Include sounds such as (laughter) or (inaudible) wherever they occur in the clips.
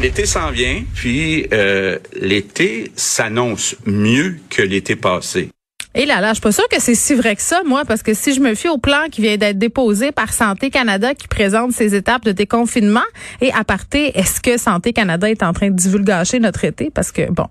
L'été s'en vient, puis euh, l'été s'annonce mieux que l'été passé. Et là, là, je suis pas sûre que c'est si vrai que ça, moi, parce que si je me fie au plan qui vient d'être déposé par Santé Canada qui présente ses étapes de déconfinement, et à partir, est-ce que Santé Canada est en train de divulgacher notre été? Parce que, bon,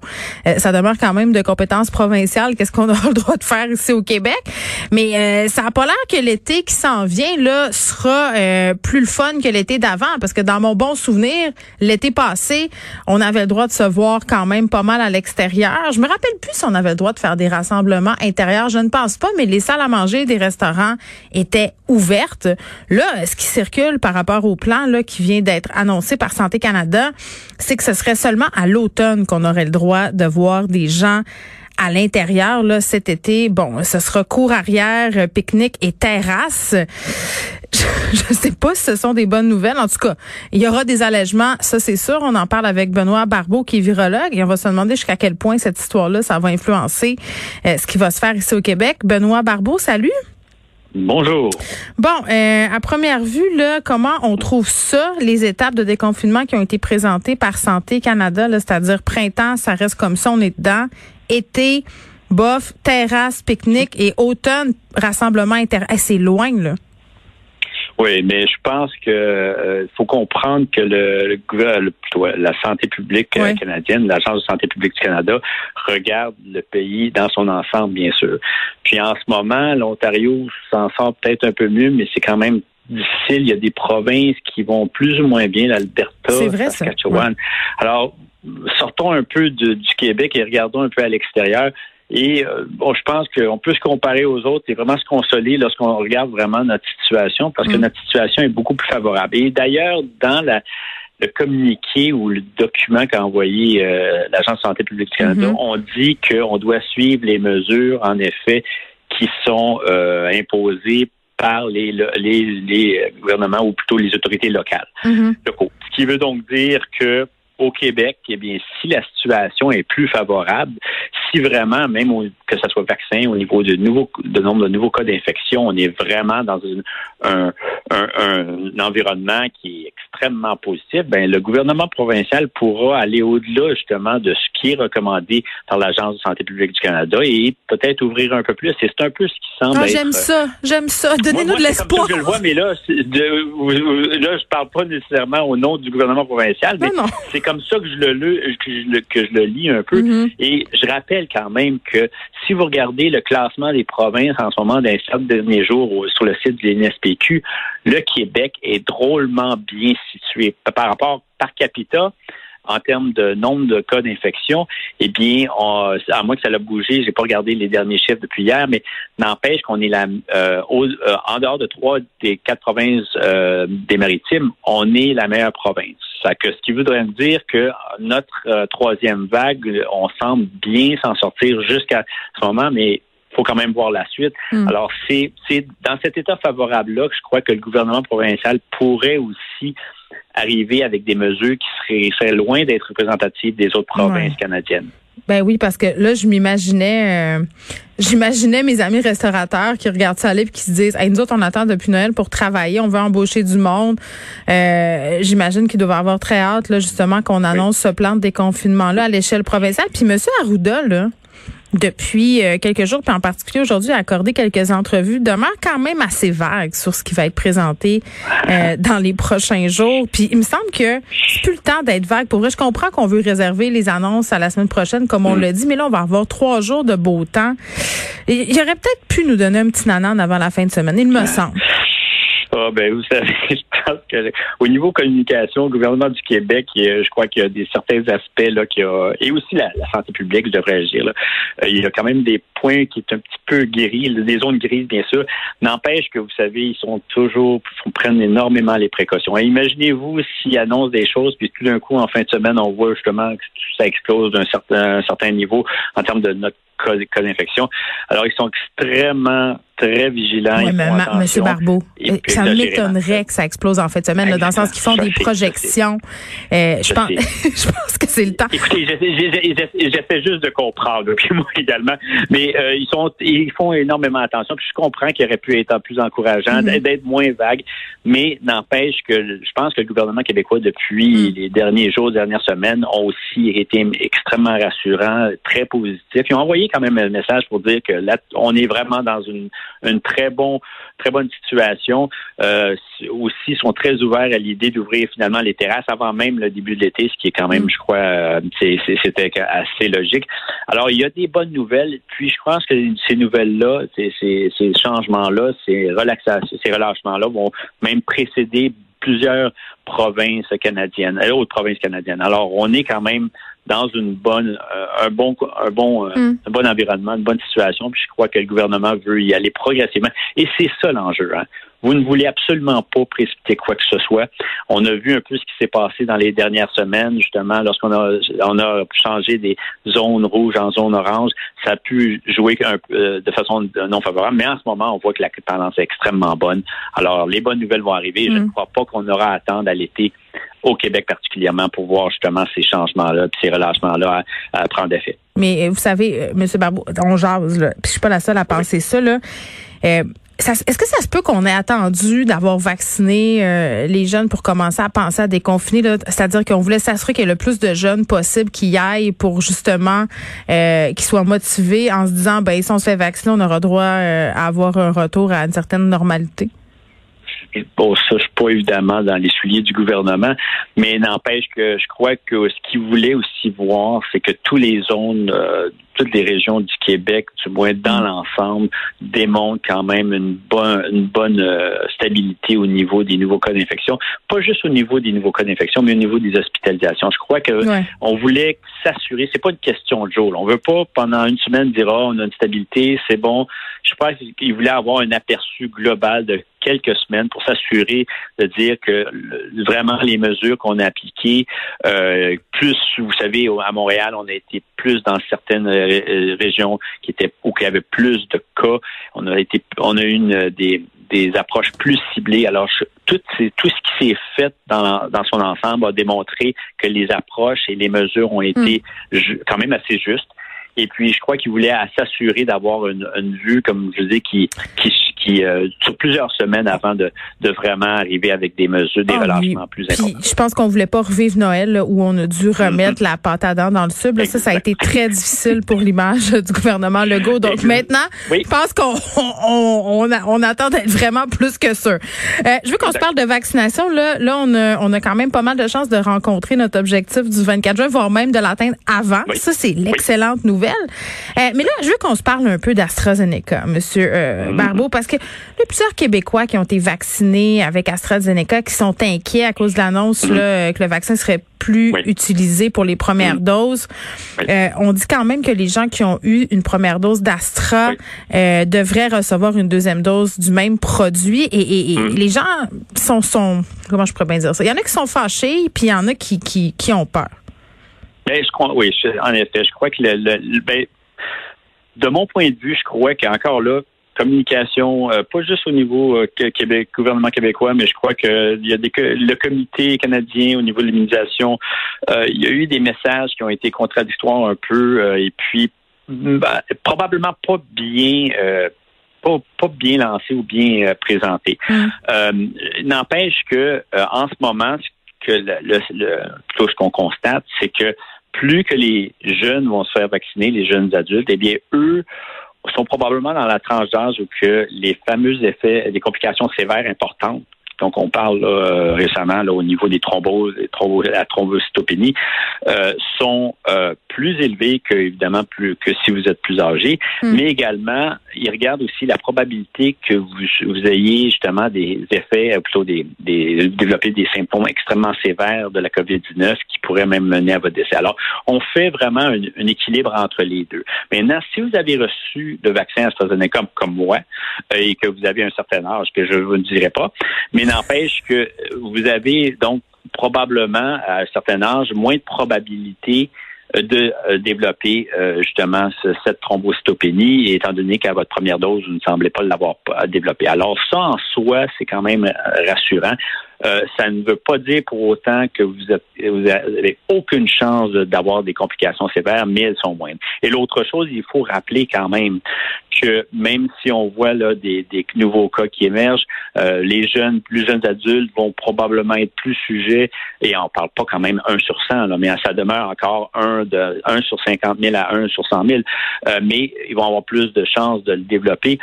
euh, ça demeure quand même de compétences provinciales. Qu'est-ce qu'on (laughs) aura le droit de faire ici au Québec? Mais euh, ça n'a pas l'air que l'été qui s'en vient, là, sera euh, plus le fun que l'été d'avant, parce que dans mon bon souvenir, l'été passé, on avait le droit de se voir quand même pas mal à l'extérieur. Je me rappelle plus si on avait le droit de faire des rassemblements je ne pense pas, mais les salles à manger des restaurants étaient ouvertes. Là, ce qui circule par rapport au plan là, qui vient d'être annoncé par Santé Canada, c'est que ce serait seulement à l'automne qu'on aurait le droit de voir des gens à l'intérieur là cet été. Bon, ce sera cours arrière, pique-nique et terrasse. (laughs) Je ne sais pas si ce sont des bonnes nouvelles. En tout cas, il y aura des allègements, ça c'est sûr. On en parle avec Benoît Barbeau, qui est virologue, et on va se demander jusqu'à quel point cette histoire-là, ça va influencer euh, ce qui va se faire ici au Québec. Benoît Barbeau, salut. Bonjour. Bon, euh, à première vue, là, comment on trouve ça, les étapes de déconfinement qui ont été présentées par Santé Canada, c'est-à-dire printemps, ça reste comme ça, on est dedans. Été, bof, terrasse, pique-nique et automne, rassemblement inter... c'est loin, là. Oui, mais je pense que euh, faut comprendre que le, le, la santé publique euh, canadienne, l'agence de santé publique du Canada regarde le pays dans son ensemble, bien sûr. Puis en ce moment, l'Ontario s'en sort peut-être un peu mieux, mais c'est quand même difficile. Il y a des provinces qui vont plus ou moins bien, l'Alberta, Saskatchewan. Alors, sortons un peu du Québec et regardons un peu à l'extérieur. Et euh, bon, je pense qu'on peut se comparer aux autres et vraiment se consoler lorsqu'on regarde vraiment notre situation parce que mm. notre situation est beaucoup plus favorable. Et d'ailleurs, dans la, le communiqué ou le document qu'a envoyé euh, l'Agence de santé publique du Canada, mm-hmm. on dit qu'on doit suivre les mesures, en effet, qui sont euh, imposées par les, les, les, gouvernements ou plutôt les autorités locales. Mm-hmm. Ce qui veut donc dire que au Québec, eh bien, si la situation est plus favorable, si vraiment, même que ce soit vaccin, au niveau du nouveau, de nombre de nouveaux cas d'infection, on est vraiment dans un, un, environnement qui est extrêmement positif, ben, le gouvernement provincial pourra aller au-delà justement de ce qui est recommandé par l'Agence de santé publique du Canada et peut-être ouvrir un peu plus. C'est un peu ce qui semble ah, J'aime ça, j'aime ça. Donnez-nous de l'espoir. Je le vois, mais là, de, là, je parle pas nécessairement au nom du gouvernement provincial, mais c'est comme ça que je le, que je le, que je le lis un peu. Mm-hmm. Et je rappelle quand même que si vous regardez le classement des provinces en ce moment dans les derniers jours sur le site de l'NSPQ, le Québec est drôlement bien situé par rapport par capita en termes de nombre de cas d'infection, eh bien, à moins que ça l'a bougé, j'ai pas regardé les derniers chiffres depuis hier, mais n'empêche qu'on est là euh, euh, en dehors de trois des quatre provinces euh, des maritimes, on est la meilleure province. Ça que, ce qui voudrait dire que notre troisième vague, on semble bien s'en sortir jusqu'à ce moment, mais faut quand même voir la suite. Hmm. Alors, c'est dans cet état favorable-là que je crois que le gouvernement provincial pourrait aussi arriver avec des mesures qui seraient, loin d'être représentatives des autres provinces canadiennes. Ben oui, parce que là, je m'imaginais, euh, j'imaginais mes amis restaurateurs qui regardent ça aller et qui se disent, hey, nous autres, on attend depuis Noël pour travailler, on veut embaucher du monde. Euh, j'imagine qu'ils doivent avoir très hâte, là, justement, qu'on annonce ce plan de déconfinement-là à l'échelle provinciale. Puis Monsieur Arruda, là, depuis euh, quelques jours, puis en particulier aujourd'hui, a accordé quelques entrevues, demeure quand même assez vague sur ce qui va être présenté euh, dans les prochains jours. Puis il me semble que c'est plus le temps d'être vague. Pour vrai, je comprends qu'on veut réserver les annonces à la semaine prochaine, comme on mm. l'a dit, mais là, on va avoir trois jours de beau temps. Il aurait peut-être pu nous donner un petit nanan avant la fin de semaine, il me semble. Ah, ben, vous savez, (laughs) je au niveau communication, le gouvernement du Québec, je crois qu'il y a des certains aspects là qui a et aussi la, santé publique, je devrais agir. Là. Euh, il y a quand même des points qui sont un petit peu guéris, des zones grises, bien sûr. N'empêche que vous savez, ils sont toujours prennent énormément les précautions. imaginez-vous s'ils annoncent des choses, puis tout d'un coup, en fin de semaine, on voit justement que ça explose d'un certain, certain niveau en termes de notre cas, cas d'infection. Alors, ils sont extrêmement très vigilants. Oui, mais Monsieur Barbeau, euh, ça m'étonnerait que ça explose en fin de semaine, dans le sens qu'ils font des projections. Euh, je, pense, (laughs) je pense que c'est le temps. Écoutez, j'essaie juste de comprendre, puis (laughs) moi également, mais euh, ils sont, ils font énormément attention. Puis je comprends qu'il aurait pu être plus encourageant, mm-hmm. d'être moins vague, mais n'empêche que je pense que le gouvernement québécois depuis mm. les derniers jours, dernières semaines, ont aussi été extrêmement rassurants, très positifs. Ils ont envoyé quand même un message pour dire que là, on est vraiment dans une une très bon, très bonne situation. Euh, aussi, sont très ouverts à l'idée d'ouvrir finalement les terrasses avant même le début de l'été, ce qui est quand même, je crois, euh, c'était assez logique. Alors, il y a des bonnes nouvelles. Puis, je pense que ces nouvelles-là, ces, ces changements-là, ces relaxations, ces relâchements-là vont même précéder plusieurs provinces canadiennes, euh, autres provinces canadiennes. Alors, on est quand même dans une bonne, euh, un bon, un bon, euh, mm. un bon environnement, une bonne situation. Puis je crois que le gouvernement veut y aller progressivement. Et c'est ça l'enjeu. Hein. Vous ne voulez absolument pas précipiter quoi que ce soit. On a vu un peu ce qui s'est passé dans les dernières semaines, justement, lorsqu'on a, on a changé des zones rouges en zones oranges. Ça a pu jouer un, euh, de façon non favorable, mais en ce moment, on voit que la tendance est extrêmement bonne. Alors, les bonnes nouvelles vont arriver. Je mm. ne crois pas qu'on aura à attendre à l'été au Québec particulièrement pour voir justement ces changements-là, ces relâchements-là à, prendre effet. Mais euh, vous savez, euh, M. Barbeau, on jase, là, puis je suis pas la seule à penser ça, là. Euh, est-ce que ça se peut qu'on ait attendu d'avoir vacciné les jeunes pour commencer à penser à déconfiner? C'est-à-dire qu'on voulait s'assurer qu'il y ait le plus de jeunes possible qui y aillent pour justement euh, qu'ils soient motivés en se disant, ben si on se fait vacciner, on aura droit à avoir un retour à une certaine normalité? Bon, ça, je suis pas évidemment dans les souliers du gouvernement, mais n'empêche que je crois que ce qu'ils voulaient aussi voir, c'est que tous les zones euh, toutes les régions du Québec, du moins dans mm. l'ensemble, démontrent quand même une bonne, une bonne euh, stabilité au niveau des nouveaux cas d'infection. Pas juste au niveau des nouveaux cas d'infection, mais au niveau des hospitalisations. Je crois que on voulait s'assurer. C'est pas une question de jour. On veut pas pendant une semaine dire oh, on a une stabilité, c'est bon. Je crois qu'ils voulaient avoir un aperçu global de quelques semaines pour s'assurer de dire que vraiment les mesures qu'on a appliquées, euh, plus, vous savez, à Montréal, on a été plus dans certaines euh, régions qui étaient où il y avait plus de cas. On a été, on a eu une, des, des approches plus ciblées. Alors, tout, tout ce qui s'est fait dans, dans son ensemble a démontré que les approches et les mesures ont été hmm. quand même assez justes. Et puis, je crois qu'il voulait s'assurer d'avoir une, une, vue, comme je dis, qui, qui, qui euh, sur plusieurs semaines avant de, de vraiment arriver avec des mesures, des ah relâchements plus importants. Je pense qu'on voulait pas revivre Noël où on a dû remettre la pâte à dents dans le sub. ça, ça a été très difficile pour l'image du gouvernement Legault. Donc maintenant, je pense qu'on on, on, on, attend d'être vraiment plus que sûr. Euh, je veux qu'on se parle de vaccination. Là, là on, a, on a quand même pas mal de chances de rencontrer notre objectif du 24 juin, voire même de l'atteindre avant. Ça, c'est l'excellente nouvelle. Euh, mais là, je veux qu'on se parle un peu d'AstraZeneca, Monsieur euh, mm-hmm. Barbeau, parce que il y a plusieurs Québécois qui ont été vaccinés avec AstraZeneca qui sont inquiets à cause de l'annonce mm-hmm. que le vaccin serait plus utilisé pour les premières mm-hmm. doses. Euh, on dit quand même que les gens qui ont eu une première dose d'Astra devraient recevoir une deuxième dose du même produit. Et, les gens sont, sont, comment je pourrais bien dire ça? Il y en a qui sont fâchés, puis il y en a qui, qui, qui ont peur. Ben, je crois, oui, en effet, je crois que le, ben, de mon point de vue, je crois qu'encore là, communication, euh, pas juste au niveau euh, Québec, gouvernement québécois, mais je crois que il y a des le comité canadien au niveau de l'immunisation, euh, il y a eu des messages qui ont été contradictoires un peu, et puis ben, probablement pas bien. Pas, pas, bien lancé ou bien présenté. Mm. N'empêche que en ce moment, que le, le, ce qu'on constate, c'est que plus que les jeunes vont se faire vacciner, les jeunes adultes, eh bien, eux sont probablement dans la tranche d'âge où que les fameux effets, des complications sévères importantes donc on parle euh, récemment là, au niveau des thromboses, la thrombocytopénie, euh, sont euh, plus élevés que évidemment plus que si vous êtes plus âgé, hmm. mais également ils regardent aussi la probabilité que vous, vous ayez justement des effets, plutôt des, des développer des symptômes extrêmement sévères de la COVID-19 qui pourraient même mener à votre décès. Alors on fait vraiment un, équilibre entre les deux. Maintenant, si vous avez reçu le vaccin AstraZeneca comme, comme moi et que vous avez un certain âge que je ne vous dirai pas, mais n'empêche que vous avez donc probablement à un certain âge moins de probabilité de développer justement cette thrombocytopénie, étant donné qu'à votre première dose, vous ne semblez pas l'avoir développé. Alors ça, en soi, c'est quand même rassurant. Euh, ça ne veut pas dire pour autant que vous, avez aucune chance d'avoir des complications sévères, mais elles sont moindres. Et l'autre chose, il faut rappeler quand même que même si on voit là des, nouveaux cas qui émergent, euh, les jeunes, plus jeunes adultes vont probablement être plus sujets, et on parle pas quand même 1 sur 100, là, mais ça demeure encore 1 de 1 sur 50 000 à 1 sur 100 000, euh, mais ils vont avoir plus de chances de le développer.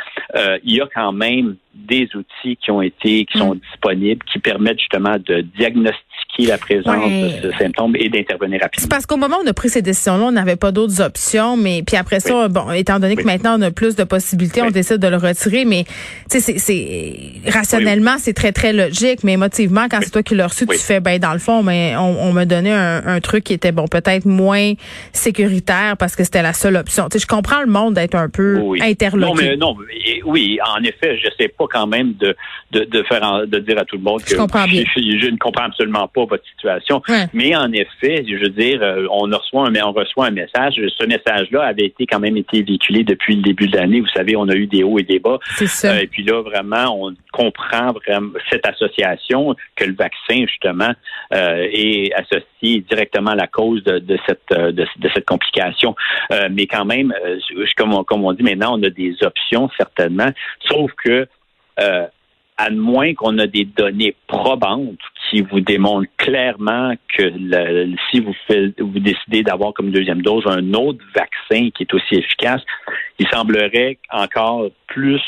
il y a quand même des outils qui ont été, qui sont mm. disponibles, qui permettent justement de diagnostiquer la présence de ce symptôme et d'intervenir rapidement. C'est parce qu'au moment où on a pris ces décisions-là, on n'avait pas d'autres options, mais puis après ça, bon, étant donné que maintenant on a plus de possibilités, on décide de le retirer, mais tu sais, c'est rationnellement, c'est très très logique, mais émotivement, quand c'est toi qui l'as reçu, tu fais, ben dans le fond, mais on, me donnait un, truc qui était bon, peut-être moins sécuritaire parce que c'était la seule option. Tu sais, je comprends le monde d'être un peu interloqué. Non, mais non, oui, en effet, je sais pas quand même de de, faire de dire à tout le monde que je, je ne comprends absolument pas votre situation. Mais en effet, je veux dire, euh, on reçoit un, on reçoit un message. Ce message-là avait été quand même été véhiculé depuis le début de l'année. Vous savez, on a eu des hauts et des bas. Ça. Euh, et puis là, vraiment, on comprend vraiment cette association que le vaccin, justement, euh, est associé directement à la cause de, cette de, cette complication. mais quand même, comme on, comme on dit maintenant, on a des options certainement. Sauf que à moins qu'on a des données probantes qui vous démontrent clairement que si vous, vous décidez d'avoir comme deuxième dose un autre vaccin qui est aussi efficace, il semblerait encore plus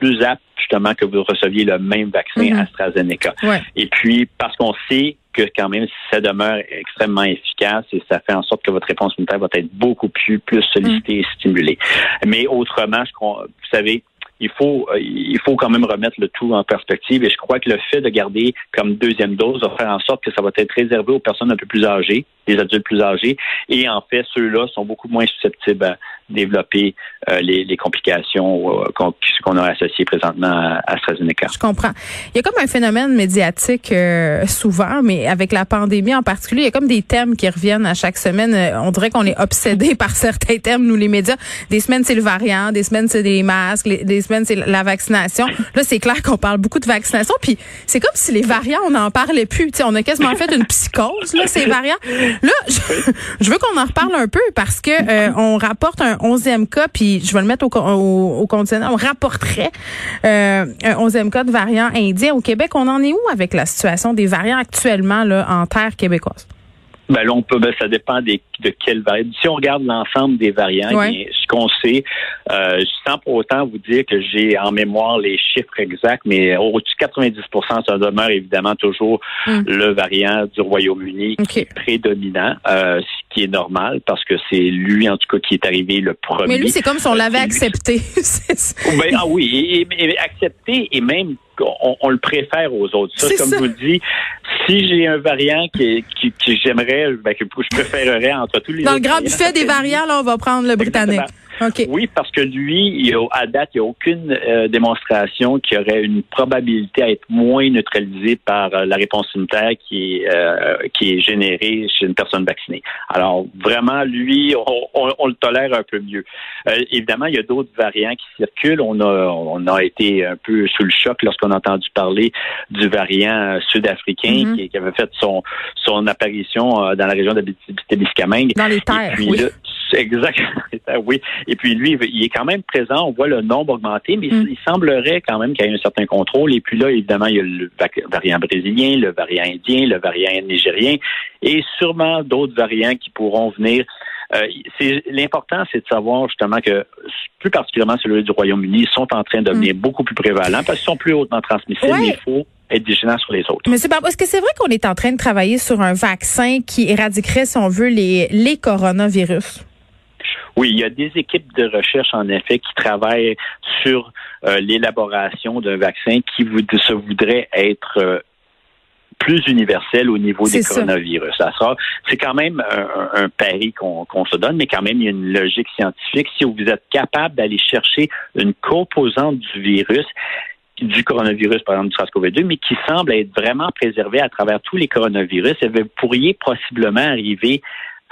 plus apte justement que vous receviez le même vaccin mm-hmm. AstraZeneca. Et puis parce qu'on sait que quand même ça demeure extrêmement efficace et ça fait en sorte que votre réponse immunitaire va être beaucoup plus plus sollicitée et stimulée. Mais autrement, je, vous savez, il faut, euh, il faut quand même remettre le tout en perspective. Et je crois que le fait de garder comme deuxième dose va faire en sorte que ça va être réservé aux personnes un peu plus âgées, les adultes plus âgés. Et en fait, ceux-là sont beaucoup moins susceptibles à développer euh, les, les, complications euh, qu'on a associées présentement à AstraZeneca. Je comprends. Il y a comme un phénomène médiatique euh, souvent, mais avec la pandémie en particulier, il y a comme des thèmes qui reviennent à chaque semaine. On dirait qu'on est obsédé (laughs) par certains thèmes, nous les médias. Des semaines, c'est le variant, des semaines, c'est des masques, des semaines, c'est la vaccination. Là, c'est clair qu'on parle beaucoup de vaccination, puis c'est comme si les variants, on n'en parlait plus. sais, on a quasiment fait une psychose, là, ces variants. Là, (laughs) je, veux qu'on en reparle un peu parce que euh, on rapporte un onzième cas, puis je vais le mettre au, au, on rapporterait euh, un onzième cas de variant indien au Québec. On en est où avec la situation des variants actuellement là, en terre québécoise? Ben là, on peut, ben, ça dépend des, de quelle variant. Si on regarde l'ensemble des variants, ce qu'on sait, euh, sans pour autant vous dire que j'ai en mémoire les chiffres exacts, mais au-dessus de 90% ça demeure évidemment toujours hmm. le variant du Royaume-Uni qui est prédominant, euh, qui est normal parce que c'est lui, en tout cas, qui est arrivé le premier. Mais lui, c'est comme si on l'avait accepté. (laughs) ben, ah oui, et, accepté et même on, le préfère aux autres. Ça, comme je vous dis, si j'ai un variant qui, qui, j'aimerais, ben, que je préférerais entre tous les Dans le grand buffet des variants, là, on va prendre le britannique. Oui, parce que lui, il à date, il n'y a aucune euh, démonstration qui aurait une probabilité à être moins neutralisée par euh, la réponse immunitaire qui est, euh, qui est générée chez une personne vaccinée. Alors, vraiment, lui, on, le tolère un peu mieux. évidemment, il y a d'autres variants qui circulent. On a, on a été un peu sous le choc lorsqu'on a entendu parler du variant sud-africain mm-hmm. qui, avait fait son, son apparition dans la région de Témiscamingue. (laughs) Dans les terres, oui. exactement. oui. Et puis lui, il est quand même présent. On voit le nombre augmenter, mais mm. il semblerait quand même qu'il y ait un certain contrôle. Et puis là, évidemment, il y a le variant brésilien, le variant indien, le variant nigérien et sûrement d'autres variants qui pourront venir. Euh, l'important, c'est de savoir justement que, plus particulièrement celui du Royaume-Uni, sont en train de devenir mm. beaucoup plus prévalents parce qu'ils sont plus hautement transmissibles. Mais il faut être vigilant sur les autres. Monsieur Barbe, est-ce que c'est vrai qu'on est en train de travailler sur un vaccin qui éradiquerait, si on veut, les, les coronavirus? Oui, il y a des équipes de recherche, en effet, qui travaillent sur euh, l'élaboration d'un vaccin qui se voudrait être euh, plus universel au niveau des coronavirus. Ça sera, c'est quand même un, pari qu'on se donne, mais quand même il y a une logique scientifique. Si vous êtes capable d'aller chercher une composante du virus du coronavirus, par exemple du SARS-CoV-2, mais qui semble être vraiment préservée à travers tous les coronavirus, et vous pourriez possiblement arriver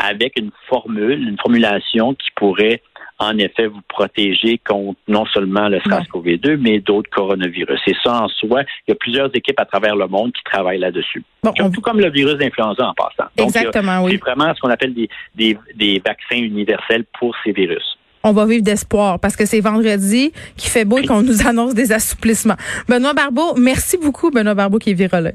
avec une formule, une formulation qui pourrait en effet vous protéger contre non seulement le SARS-CoV-2, mais d'autres coronavirus. Et ça, en soi, il y a plusieurs équipes à travers le monde qui travaillent là-dessus. Tout comme le virus d'influenza en passant. Exactement, oui. C'est vraiment ce qu'on appelle des, des, des vaccins universels pour ces virus on va vivre d'espoir parce que c'est vendredi qui fait beau et qu'on nous annonce des assouplissements. Benoît Barbeau, merci beaucoup, Benoît Barbeau qui est virologue.